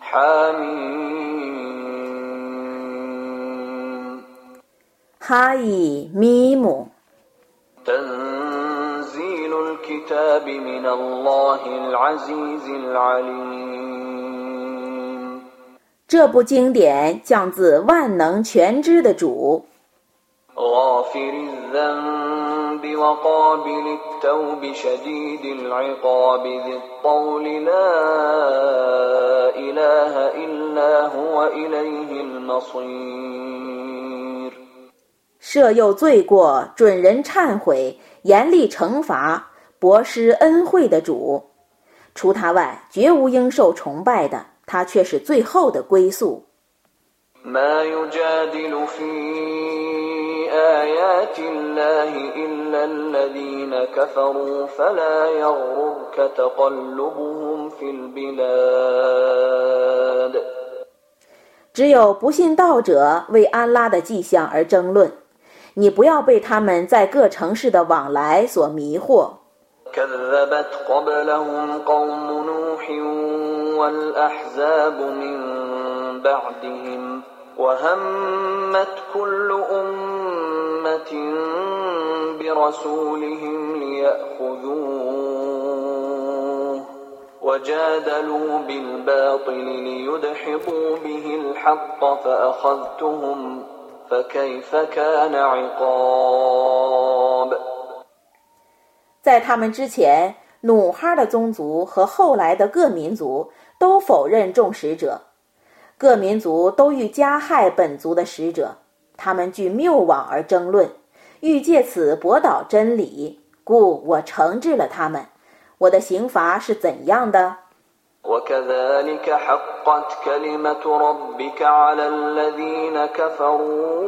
حميم 哈伊咪姆， تنزيل الكتاب من الله العزيز العليم 这部经典降自万能全知的主， غافر الذنب وقابل التوب شديد العقاب ذي الطول لا إله إلا هو إليه المصير 赦宥罪过，准人忏悔，严厉惩罚，博施恩惠的主。除他外，绝无应受崇拜的，他却是最后的归宿。 ما يجادل في آيات الله إلا الذين كفروا فلا يغررك تقلبهم في البلاد 只有不信道者为安拉的迹象而争论，你不要被他们在各城市的往来所迷惑。 كذبت قبلهم قوم نوح والأحزاب من بعدهم وهمت كل أمة برسولهم ليأخذوه وجادلوا بالباطل ليدحضوا به الحق فأخذتهم فكيف كان عقاب 在他们之前，努哈的宗族和后来的各民族都否认众使者， 各民族都欲加害本族的使者，他们据谬妄而争论，欲借此驳倒真理，故我惩治了他们。我的刑罚是怎样的？ وكذلك حقت كلمة ربك على الذين كفروا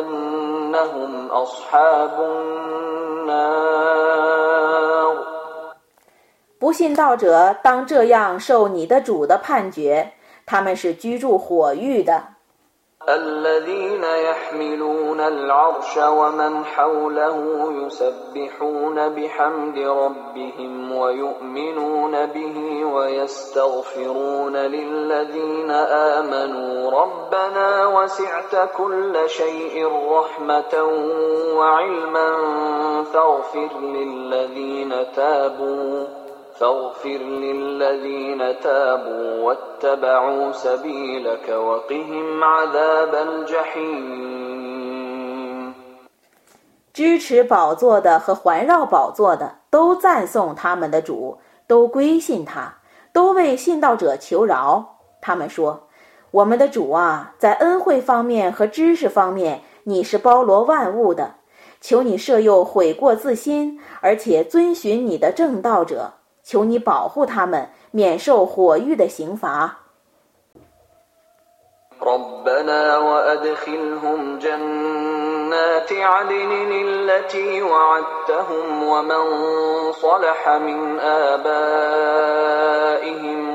أنهم أصحاب النار 不信道者当这样受你的主的判决， 他们是居住火狱的。 الذين يحملون العرش ومن حوله يسبحون بحمد ربهم ويؤمنون به ويستغفرون للذين آمنوا ربنا وسعت كل شيء رحمة وعلما فاغفر للذين تابوا فاغفر للذين تابوا واتبعوا سبيلك وقهم عذاب الجحيم 支持宝座的和环绕宝座的都赞颂他们的主，都归信他，都为信道者求饶。他们说：“我们的主啊，在恩惠方面和知识方面，你是包罗万物的。求你赦宥悔过自新，而且遵循你的正道者。 求你保护他们，免受火狱的刑罚。” ربنا وأدخلهم جنات عدن التي وعدتهم ومن صلح من آبائهم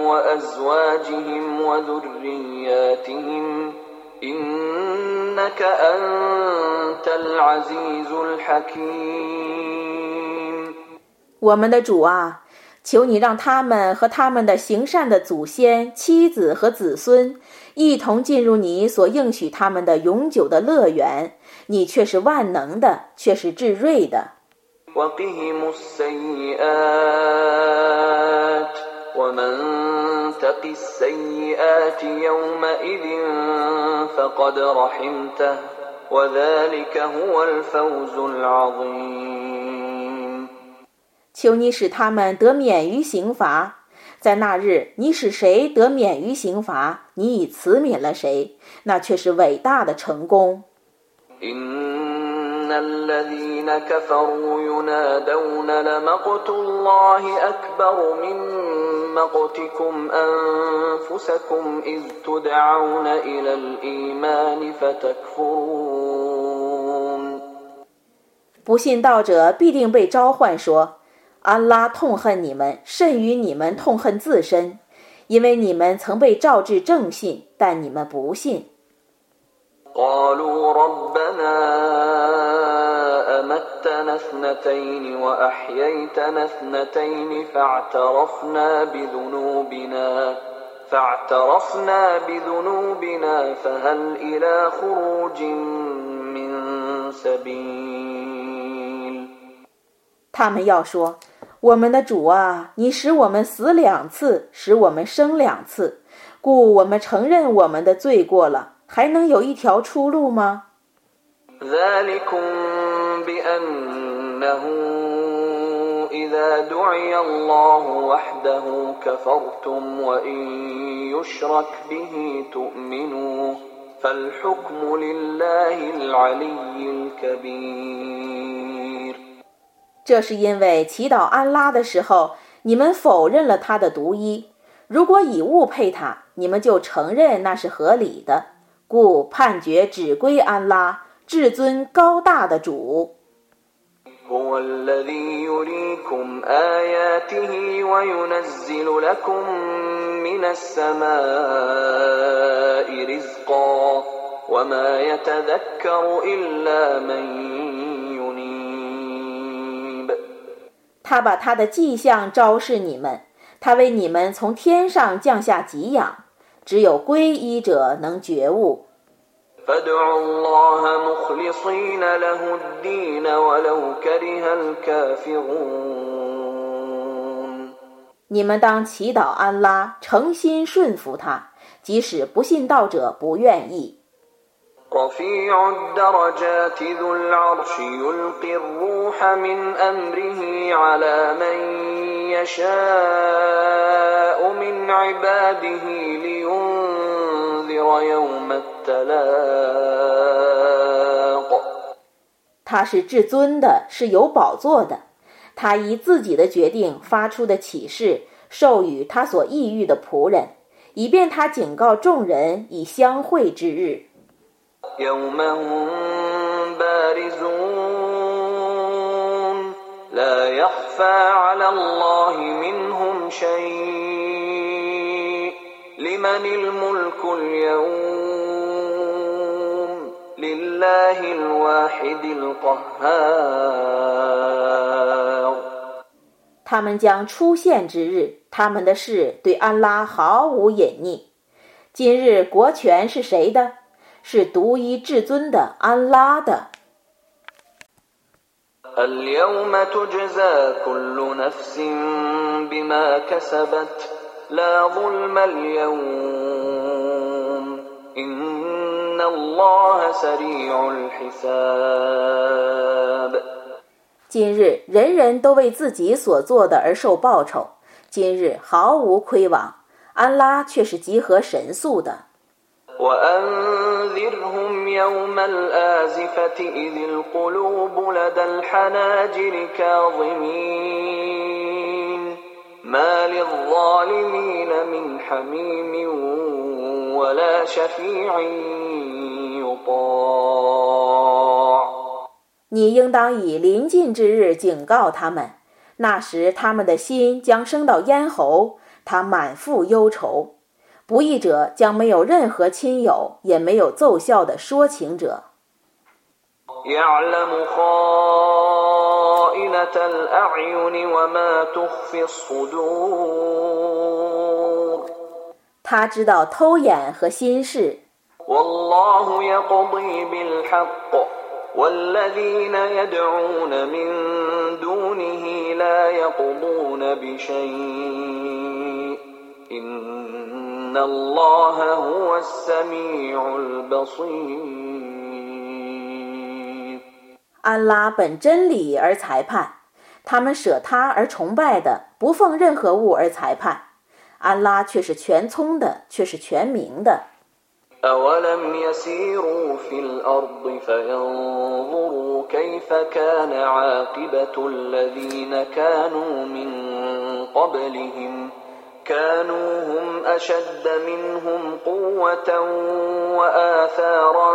وأزواجهم وذرياتهم إنك أنت العزيز الحكيم 我们的主啊， 求你让他们和他们的行善的祖先、妻子和子孙一同进入你所应许他们的永久的乐园。你却是万能的，却是至睿的。求你使他们得免于刑罚，在那日你使谁得免于刑罚，你已慈悯了谁，那却是伟大的成功。 إن الذين كفروا ينادون لمقت الله أكبر من مقتكم أنفسكم إذ تدعون إلى الإيمان فتكفرون 不信道者必定被召唤说：“ 安拉痛恨你们，甚于你们痛恨自身，因为你们曾被召至正信，但你们不信。 قالوا ربنا أمتنا اثنتين وأحييتنا اثنتين فاعترفنا بذنوبنا فاعترفنا بذنوبنا فهل إلى خروج من سبيل 他们要说：“ 我们的主啊，你使我们死两次，使我们生两次，故我们承认我们的罪过了，还能有一条出路吗？”这是因为祈祷安拉的时候，你们否认了他的独一。如果以物配他，你们就承认那是合理的。故判决只归安拉。至尊高大的主。هو الذي يريكم آياته وينزل لكم من السماء رزقا وما يتذكر إلا من 他把他的迹象昭示你们他为你们从天上降下给养。只有皈依者能觉悟。你们当祈祷安拉诚心顺服他即使不信道者不愿意。رفيع الدرجات ذو العرش يلقي الروح من أمره على من يشاء من عباده لينذر يوم التلاق 他是至尊的，是有宝座的。他以自己的决定发出的启示，授予他所意欲的仆人，以便他警告众人以相会之日。 يوم هم بارزون لا يخفى على الله منهم شيء لمن الملك اليوم لله الواحد القهار 他们将出现之日，他们的事对安拉毫无隐匿。今日国权是谁的？ 是独一至尊的安拉的。今日人人都为自己所做的而受报酬今日毫无亏枉安拉却是集合神速的وأنذرهم يوم الآزفة إذ القلوب لدى الحناجر كاظمين ما للظالمين من حميم ولا شفيع يطاع 你应当以临近之日警告他们，那时他们的心将升到咽喉，他满腹忧愁。 不义者将没有任何亲友，也没有奏效的说情者。他知道偷眼和心事。安拉本真理而裁判，他们舍他而崇拜的，不奉任何物而裁判。安拉却是全聪的，却是全明的。كانوا هم أشد منهم قوة وآثارا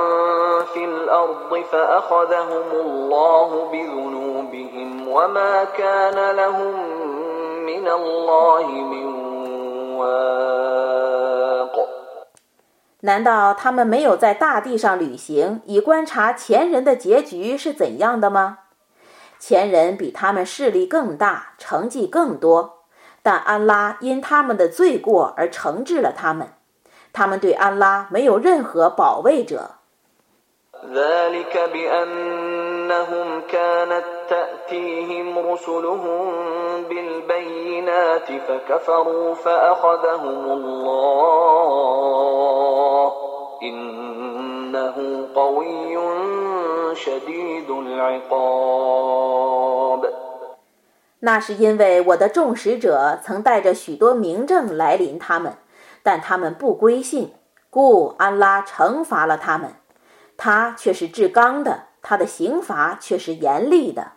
في الأرض فأخذهم الله بذنوبهم وما كان لهم من الله من واق 难道他们没有在大地上旅行，以观察前人的结局是怎样的吗？前人比他们势力更大，成绩更多。 但安拉因他们的罪过而惩治了他们，他们对安拉没有任何保卫者。那是因为我的众使者曾带着许多明证来临他们，但他们不归信，故安拉惩罚了他们。他却是至刚的，他的刑罚却是严厉的。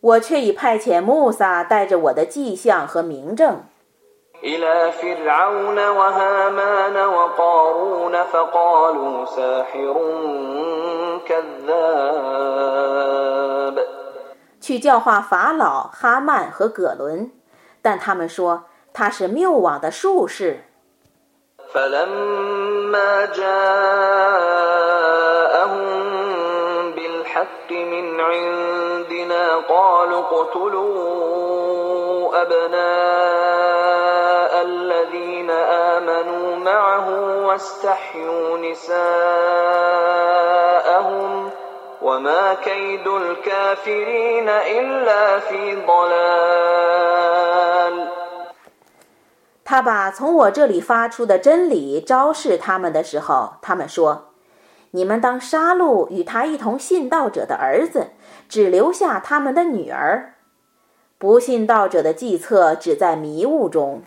我却已派遣穆萨带着我的迹象和明证。去教化法老、哈曼和葛伦，但他们说他是谬妄的术士。他把从我这里发出的真理昭示他们的时候，他们说。你们当杀戮与他一同信道者的儿子，只留下他们的女儿。不信道者的计策只在迷雾中。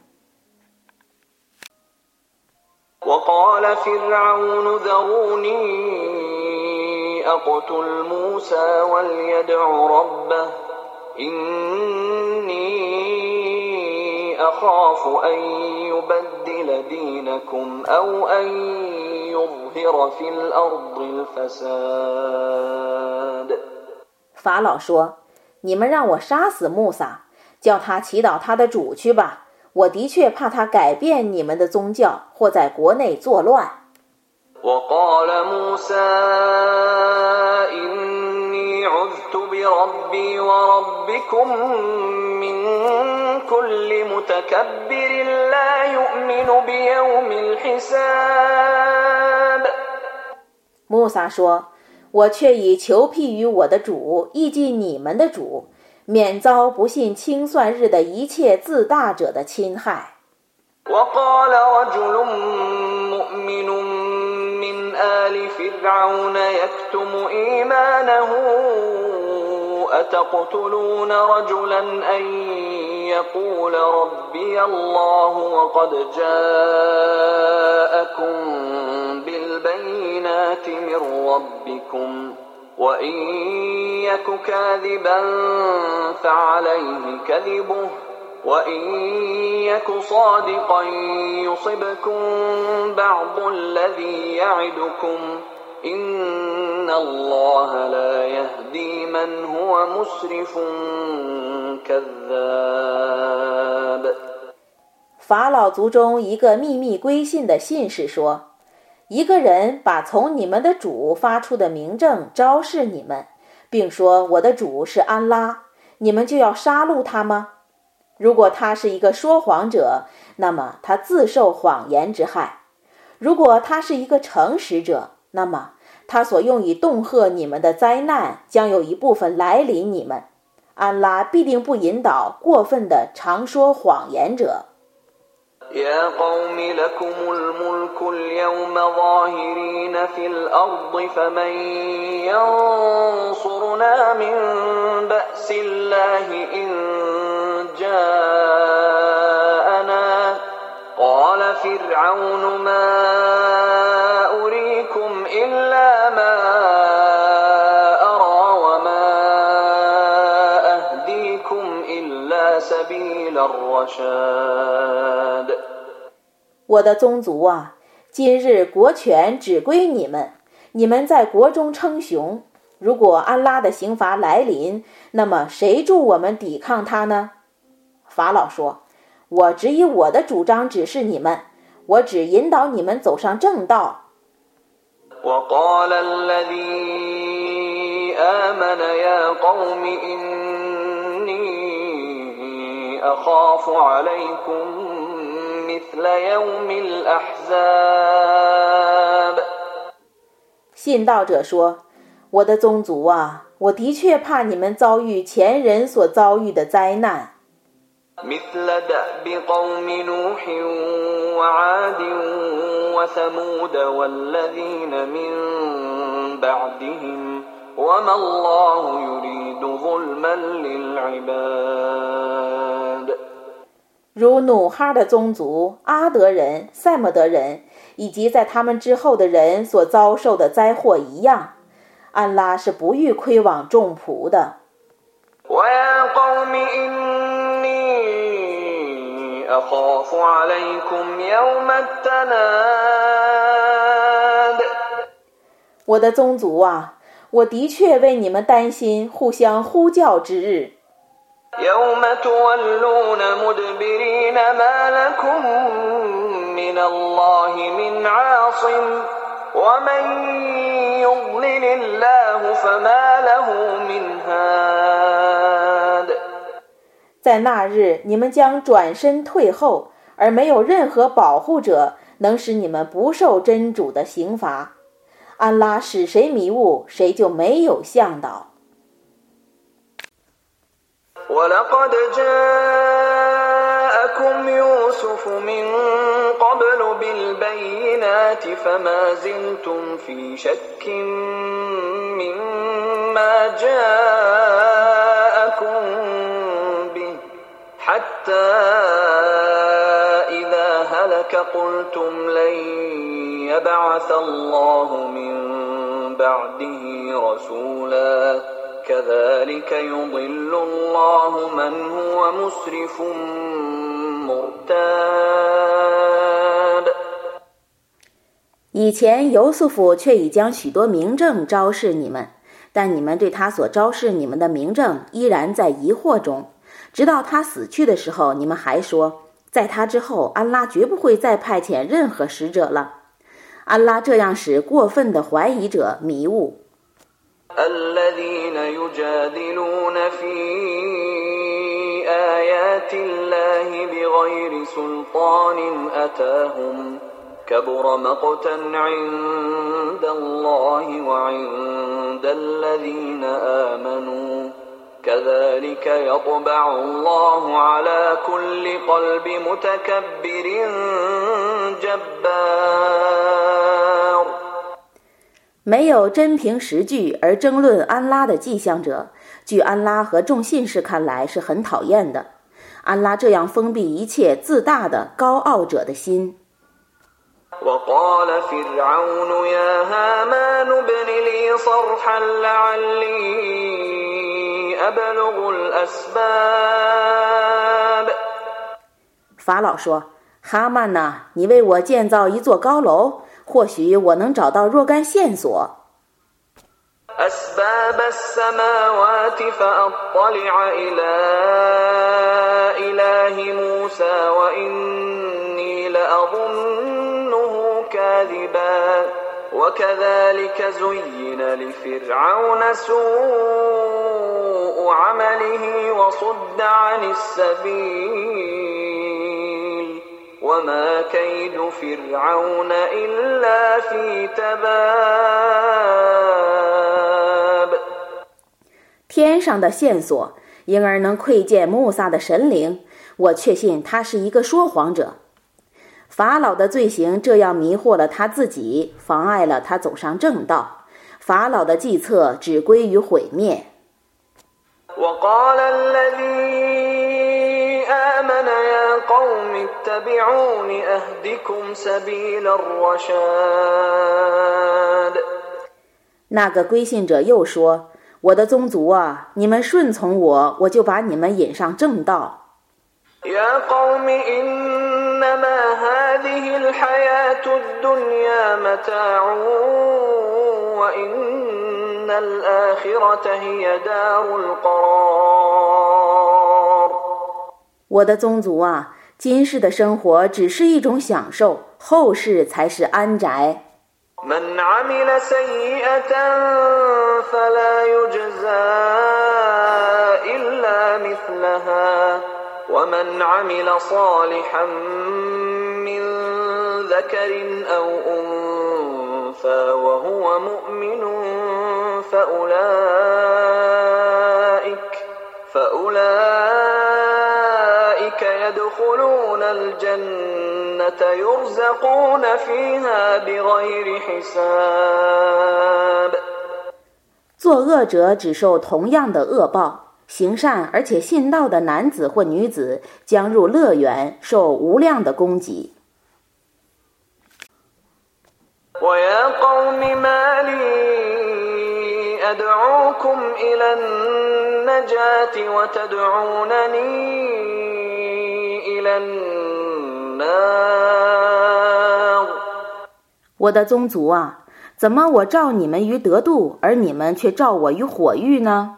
法老说：“你们让我杀死穆萨，叫他祈祷他的主去吧。我的确怕他改变你们的宗教，或在国内作乱。”穆萨说：“我却已求庇于我的主，亦即你们的主，免遭不信清算日的一切自大者的侵害。” 法老族中一个秘密归信的信士说：“ 一个人把从你们的主发出的明证昭示你们，并说我的主是安拉，你们就要杀戮他吗？如果他是一个说谎者，那么他自受谎言之害；如果他是一个诚实者，那么他所用以恫吓你们的灾难将有一部分来临你们。安拉必定不引导过分的常说谎言者。” يا قوم لكم الملك اليوم ظاهرين في الأرض فمن ينصرنا من بأس الله إن جاءنا؟ قال فرعون ما أريكم إلا ما أرى وما أهديكم إلا سبيل الرشاد. 我的宗族啊，今日国权只归你们，你们在国中称雄。如果安拉的刑罚来临，那么谁助我们抵抗他呢？法老说：“我只以我的主张指示你们，我只引导你们走上正道。信道者说：“我的宗族啊，我的确怕你们遭遇前人所遭遇的灾难。”如努哈的宗族阿德人、赛默德人，以及在他们之后的人所遭受的灾祸一样，安拉是不欲亏枉众仆的。我的宗族啊，我的确为你们担心互相呼叫之日。在那日，你们将转身退后，而没有任何保护者能使你们不受真主的刑罚。安拉使谁迷雾，谁就没有向导。ولقد جاءكم يوسف من قبل بالبينات فما زلتم في شك مما جاءكم به حتى إذا هلك قلتم لن يبعث الله من بعده رسولاً 以前，尤素夫却已将许多明证昭示你们，但你们对他所昭示你们的明证依然在疑惑中。直到他死去的时候，你们还说，在他之后，安拉绝不会再派遣任何使者了。安拉这样使过分的怀疑者迷雾。الذين يجادلون في آيات الله بغير سلطان أتاهم كبر مقتا عند الله وعند الذين آمنوا كذلك يطبع الله على كل قلب متكبر جبار 没有真凭实据而争论安拉的迹象者，据安拉和众信士看来是很讨厌的。安拉这样封闭一切自大的高傲者的心。法老说：“哈曼呐，你为我建造一座高楼，或许我能找到若干线索。” 天上的线索，因而能窥见穆萨的神灵。我确信他是一个说谎者。法老的罪行这样迷惑了他自己，妨碍了他走上正道。法老的计策只归于毁灭。那个归信者又说：“我的宗族啊，你们顺从我，我就把你们引上正道。”我的宗族啊，今世的生活只是一种享受，后世才是安宅。من عمل سيئة فلا يجزى إلا مثلها ومن عمل صالحا من ذكر أو أنثى وهو مؤمن فأولئك فأولئك يدخلون الجنة يرزقون فيها بغير حساب 作恶者只受同样的恶报，行善而且信道的男子或女子将入乐园，受无量的供给。 ويا قوم ما لي أدعوكم إلى النجاة وتدعونني إلى النار 我的宗族啊怎么我召你们于得度而你们却召我于火狱呢？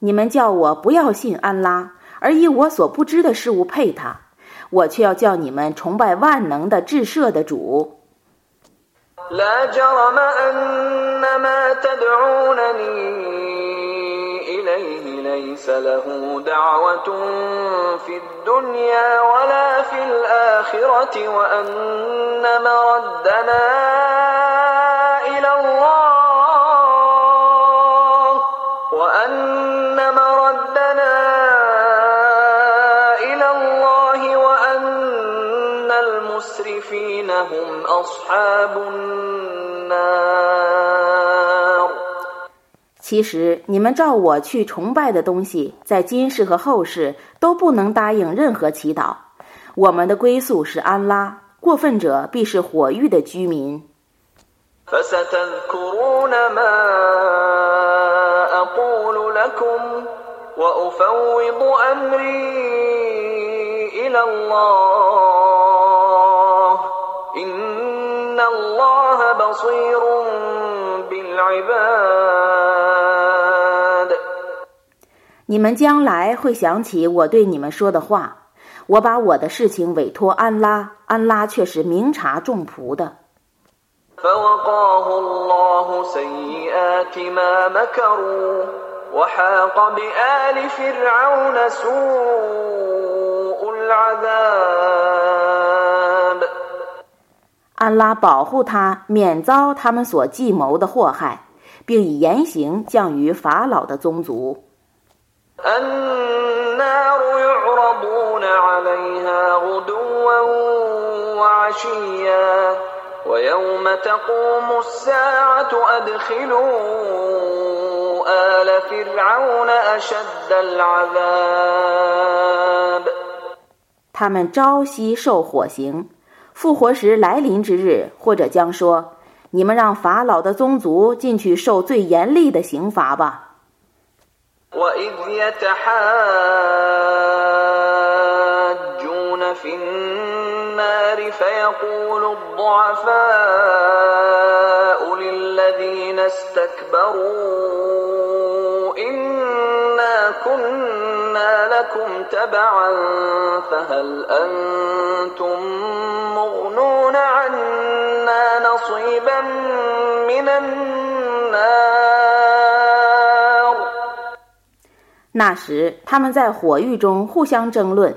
你们叫我不要信安拉，而以我所不知的事物配他，我却要叫你们崇拜万能的至赦的主。 لا جرم أن ما تدعونني إليه ليس له دعوة في الدنيا ولا في الآخرة وأن مردنا 其实，你们照我去崇拜的东西，在今世和后世都不能答应任何祈祷。我们的归宿是安拉，过分者必是火狱的居民。الله بصير بالعباد 你们将来会想起我对你们说的话，我把我的事情委托安拉，安拉却是明察众仆的。 安拉保护他免遭他们所计谋的祸害并以严刑降于法老的宗族。他们朝夕受火刑复活时来临之日，或者将说：“你们让法老的宗族进去受最严厉的刑罚吧。” وإذ يتحاجون في النار فيقول الضعفاء للذين استكبروا إنا كنا لكم تبعا فهل أنتم مغنون عنا نصيبا من النار 那时，他们在火狱中互相争论。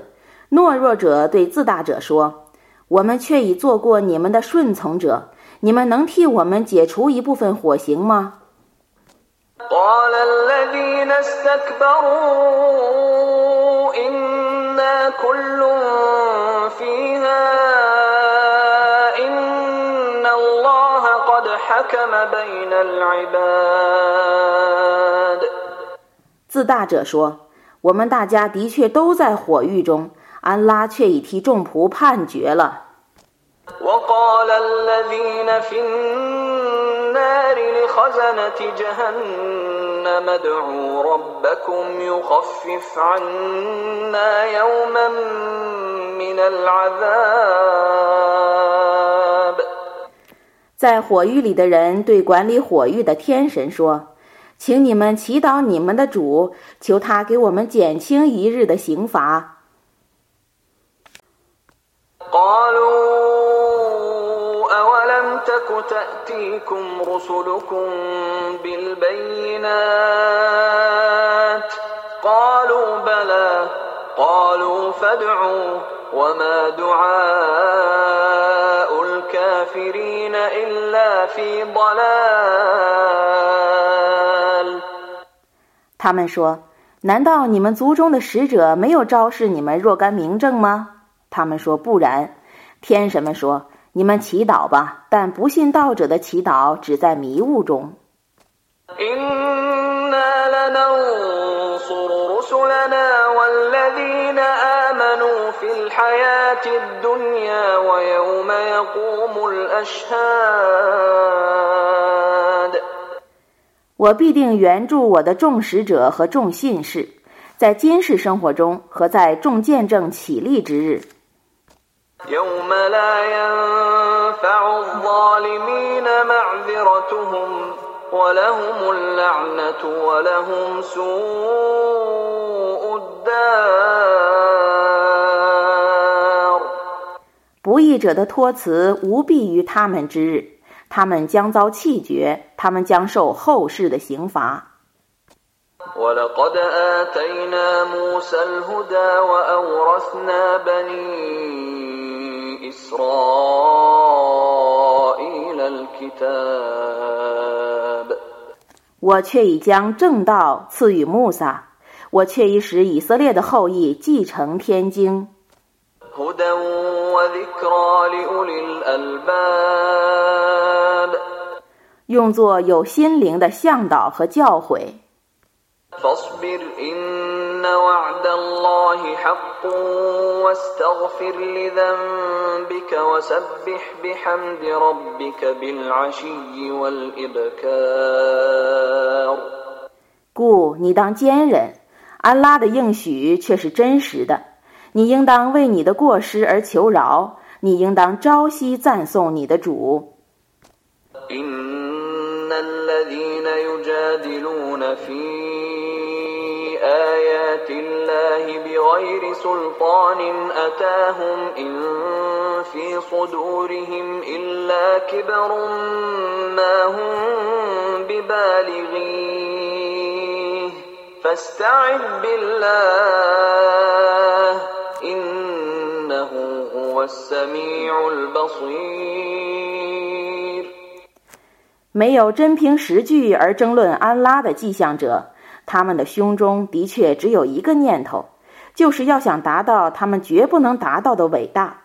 懦弱者对自大者说：“我们却已做过你们的顺从者，你们能替我们解除一部分火刑吗？” قال الذين استكبروا إنا كل فيها إن الله قد حكم بين العباد 自大者说：“我们大家的确都在火狱中，安拉却已替众仆判决了。” ” وقال الذين في النار لخزنة جهنم ادعوا ربكم يخفف عنا يوما من من العذاب 在火狱里的人对管理火狱的天神说：“请你们祈祷你们的主，求他给我们减轻一日的刑罚。” أولم تك تأتيكم رسلكم بالبينات قالوا بلى قالوا فادعوا وما دعاء الكافرين إلا في ضلال 他们说：“难道你们族中的使者没有昭示你们若干明证吗？”他们说：“不然。”天神们说：“ 你们祈祷吧，但不信道者的祈祷只在迷雾中。”我必定援助我的众使者和众信士，在今世生活中和在众见证起立之日。不义者的托辞无裨于他们之日，他们将遭弃绝，他们将受后世的刑罚。我却已将正道赐予穆萨，我却已使以色列的后裔继承天经，用作有心灵的向导和教诲。故你当坚忍，安拉的应许却是真实的。你应当为你的过失而求饶，你应当朝夕赞颂你的主。没有真凭实据而争论安拉的迹象者， 他们的胸中的确只有一个念头，就是要想达到他们绝不能达到的伟大。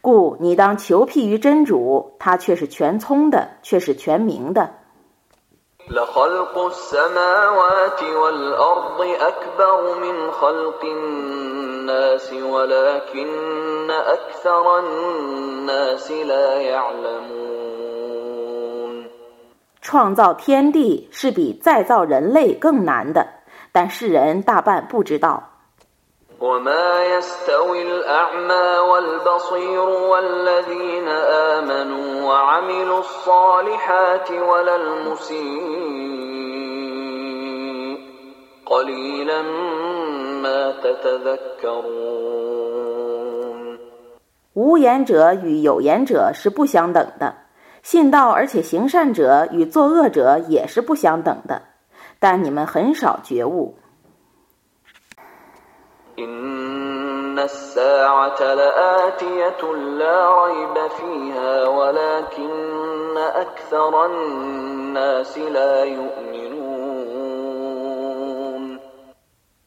故你当求庇于真主，他却是全聪的，却是全明的。创造天地是比再造人类更难的，但世人大半不知道。无言者与有言者是不相等的，信道而且行善者与作恶者也是不相等的，但你们很少觉悟。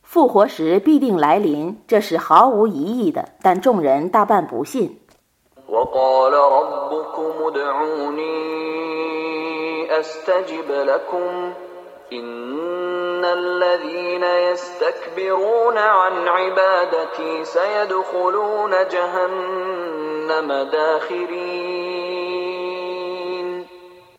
复活时必定来临，这是毫无疑义的，但众人大半不信。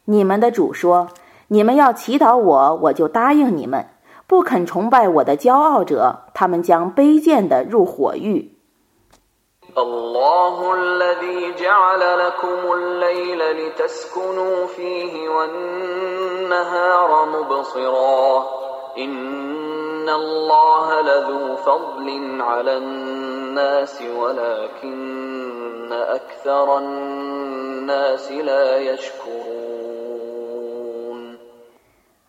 你们的主说：“你们要祈祷我，我就答应你们。不肯崇拜我的骄傲者，他们将卑贱地入火狱。” الله الذي جعل لكم الليل لتسكنوا فيه والنهار مبصرا إن الله لذو فضل على الناس ولكن أكثر الناس لا يشكرون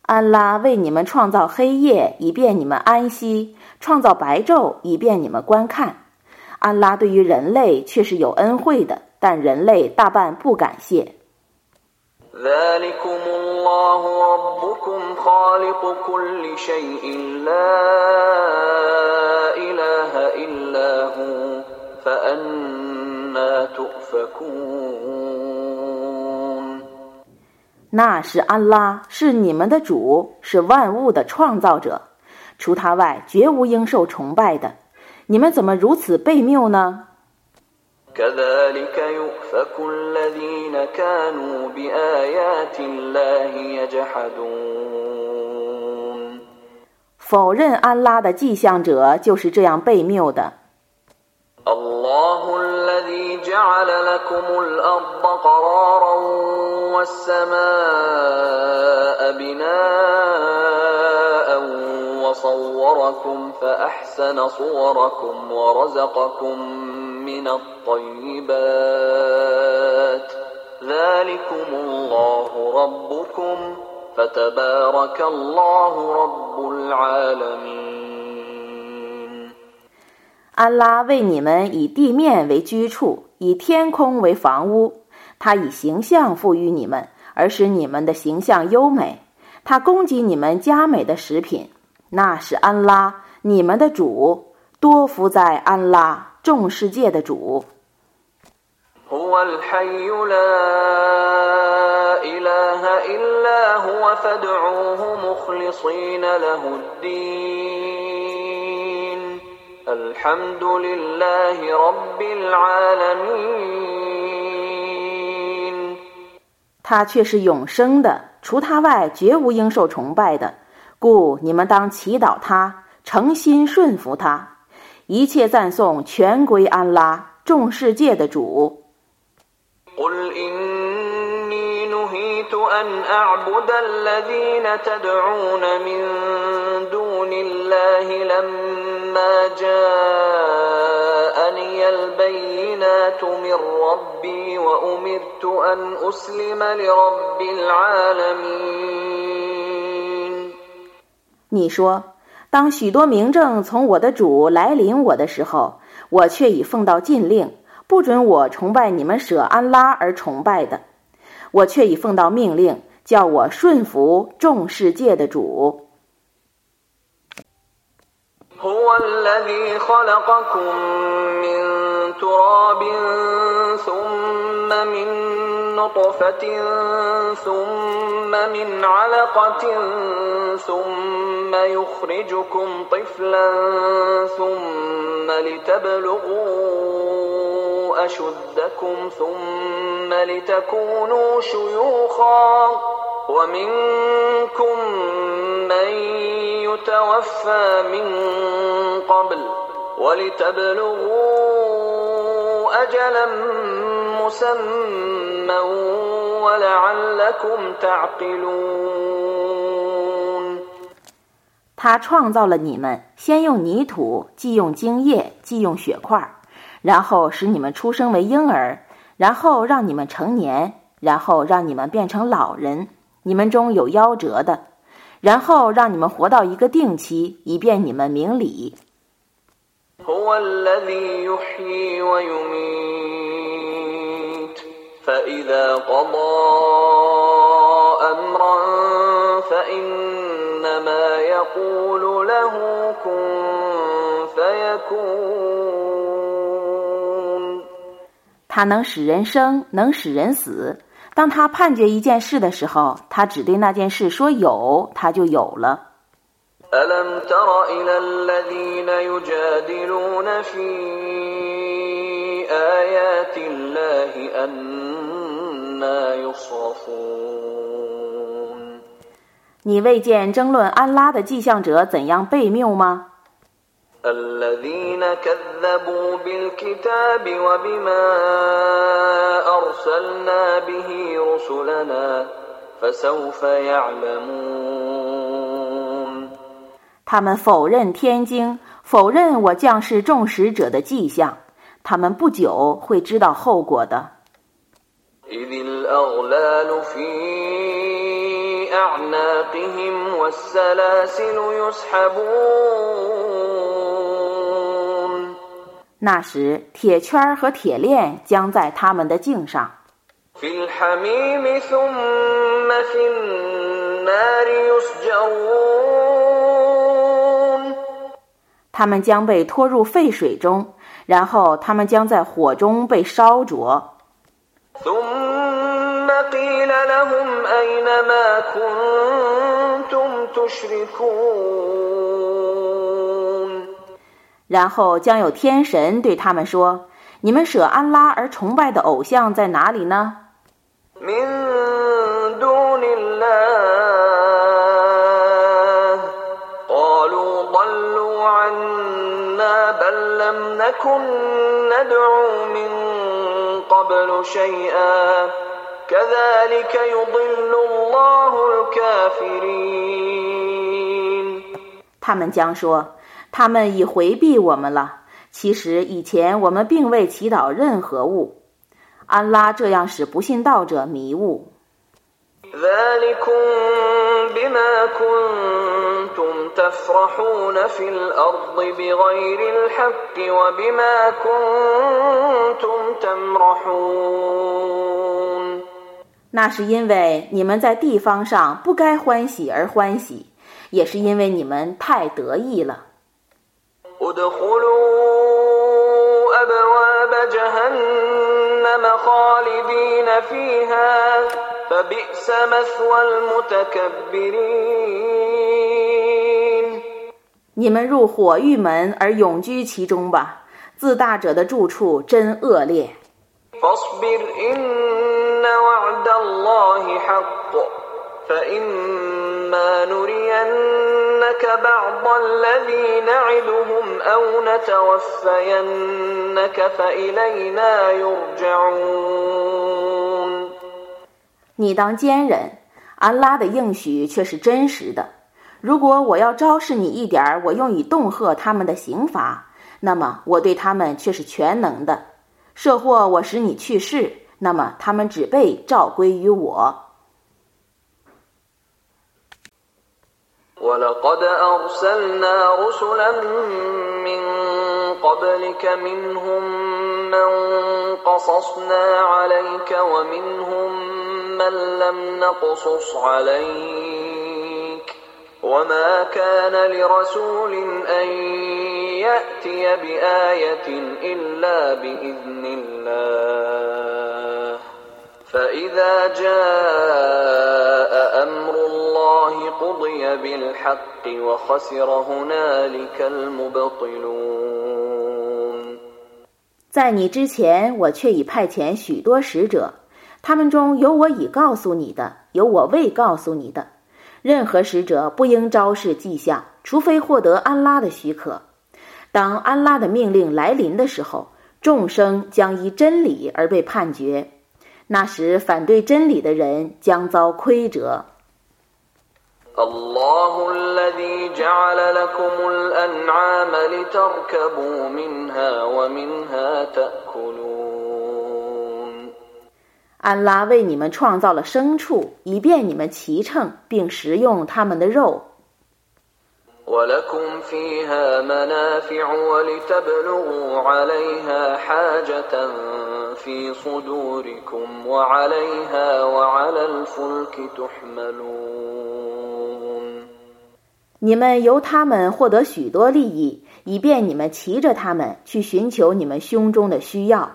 安拉为你们创造黑夜，以便你们安息；创造白昼，以便你们观看。 安拉对于人类却是有恩惠的，但人类大半不感谢。那是安拉，是你们的主，是万物的创造者，除他外，绝无应受崇拜的。你们怎么如此悖谬呢？否认安拉的迹象者就是这样悖谬的。安拉为你们以地面为居处，以天空为房屋。他以形象赋予你们，而使你们的形象优美。他供给你们佳美的食品。那是安拉，你们的主，多福在安拉，众世界的主。他却是永生的，除他外，绝无应受崇拜的。故你们当祈祷他，诚心顺服他，一切赞颂全归安拉，众世界的主。你说，当许多明证从我的主来临我的时候，我却已奉到禁令，不准我崇拜你们舍安拉而崇拜的；我却已奉到命令，叫我顺服众世界的主。نطفة ثم من علقة ثم يخرجكم طفلا ثم لتبلغوا أشدكم ثم لتكونوا شيوخا ومنكم من يتوفى من قبل ولتبلغوا أجلا مسمى 他创造了你们，先用泥土，继用精液，继用血块，然后使你们出生为婴儿，然后让你们成年，然后让你们变成老人。你们中有夭折的，然后让你们活到一个定期，以便你们明理。他能使人生，能使人死。当他判决一件事的时候，他只对那件事说有，他就有了。你未见争论安拉的迹象者怎样悖谬吗？ الذين كذبوا بالكتاب وبما أرسلنا به رسلنا فسوف يعلمون 他们否认天经，否认我降世众使者的迹象，他们不久会知道后果的。 إذ الأغلال في أعناقهم والسلاسل يسحبون 那时，铁圈和铁链将在他们的颈上， في الحميم ثم في النار يسجرون 他们将被拖入沸水中，然后他们将在火中被烧灼。 ثم قيل لهم أين ما كنتم تشركون 然后将有天神对他们说：“你们舍安拉而崇拜的偶像在哪里呢？ من دون الله قالوا ضلوا عنا بل لم نكن ندعو من قبل شيئا كذلك يضل الله الكافرين 他们将说：“他们已回避我们了。其实以前我们并未祈祷任何物。安拉这样使不信道者迷雾。 ذلكم بما كنتم تفرحون في الأرض بغير الحق وبما كنتم تمرحون 那是因为你们在地方上不该欢喜而欢喜，也是因为你们太得意了。 ادخلوا أبواب جهنم خالدين فيها فبئس مثوى المتكبرين 你们入火狱门而永居其中吧，自大者的住处真恶劣。 فاصبر إن وعد الله حق فإما نرينك بعض الذي نعدهم أو نتوفينك فإلينا يرجعون 你当坚忍，安拉的应许却是真实的。如果我要昭示你一点儿，我用以恫吓他们的刑罚，那么我对他们却是全能的。设或我使你去世，那么他们只被召归于我。 ولقد أرسلنا رسلا من قبلك منهم من قصصنا عليك ومنهم من لم نقصص عليك وما كان لرسول أن يأتي بآية إلا بإذن الله فإذا جاء أمر الله قضي بالحق وخسر هنالك المبطلون 在你之前，我却已派遣许多使者， 他们中有我已告诉你的，有我未告诉你的。任何使者不应昭示迹象，除非获得安拉的许可。当安拉的命令来临的时候，众生将依真理而被判决。那时，反对真理的人将遭亏折。 الله الذي جعل لكم الأنعام لتركبوا منها ومنها تأكلون 安拉为你们创造了牲畜，以便你们骑乘并食用它们的肉。 ولكم فيها منافع ولتبلغوا عليها حاجة في صدوركم وعليها وعلى الفلك تحملون 你们由它们获得许多利益，以便你们骑着它们去寻求你们胸中的需要。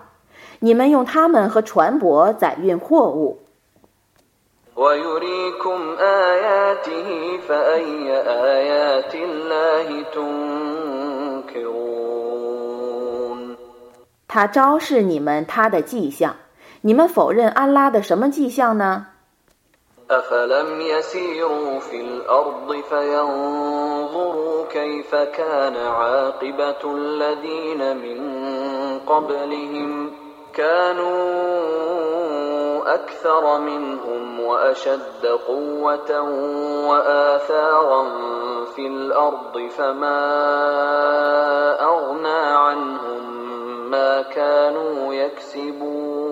你们用它们和船舶载运货物。 ويريكم آياته فأي آيات الله تنكرون 他昭示你们他的迹象，你们否认安拉的什么迹象呢？ أفلم يسيروا في الأرض فينظروا كيف كان عاقبة الذين من قبلهم كانوا أكثر منهم وأشد قوة وآثارا في الأرض فما أغنى عنهم ما كانوا يكسبون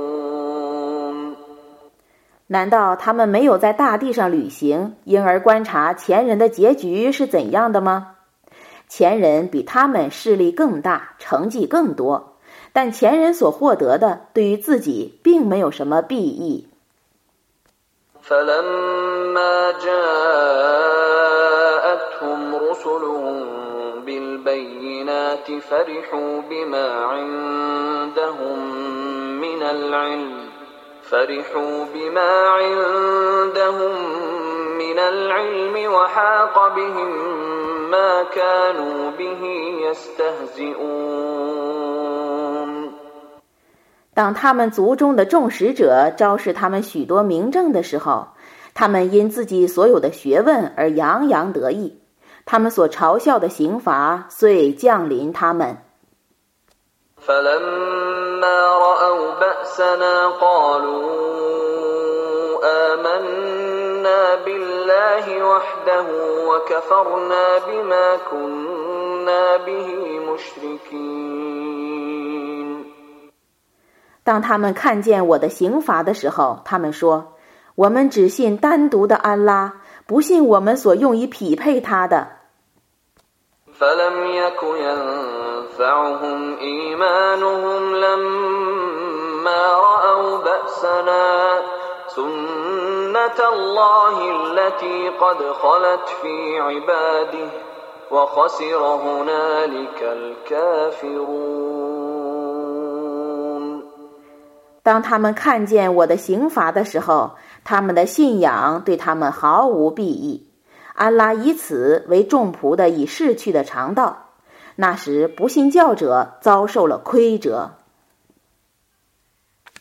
难道他们没有在大地上旅行，因而观察前人的结局是怎样的吗？前人比他们势力更大，成绩更多， 但前人所获得的对于自己并没有什么裨益。فرحوا بما عندهم من العلم وحاق بهم ما كانوا به يستهزئون 当他们族中的众使者昭示他们许多明证的时候，他们因自己所有的学问而洋洋得意，他们所嘲笑的刑罚遂降临他们。当他们看见我的刑罚的时候，他们说：“我们只信单独的安拉，不信我们所用以匹配他的。”当他们看见我的刑罚的时候，他们的信仰对他们毫无裨益。安拉以此为众仆的已逝去的常道，那时不信教者遭受了亏折。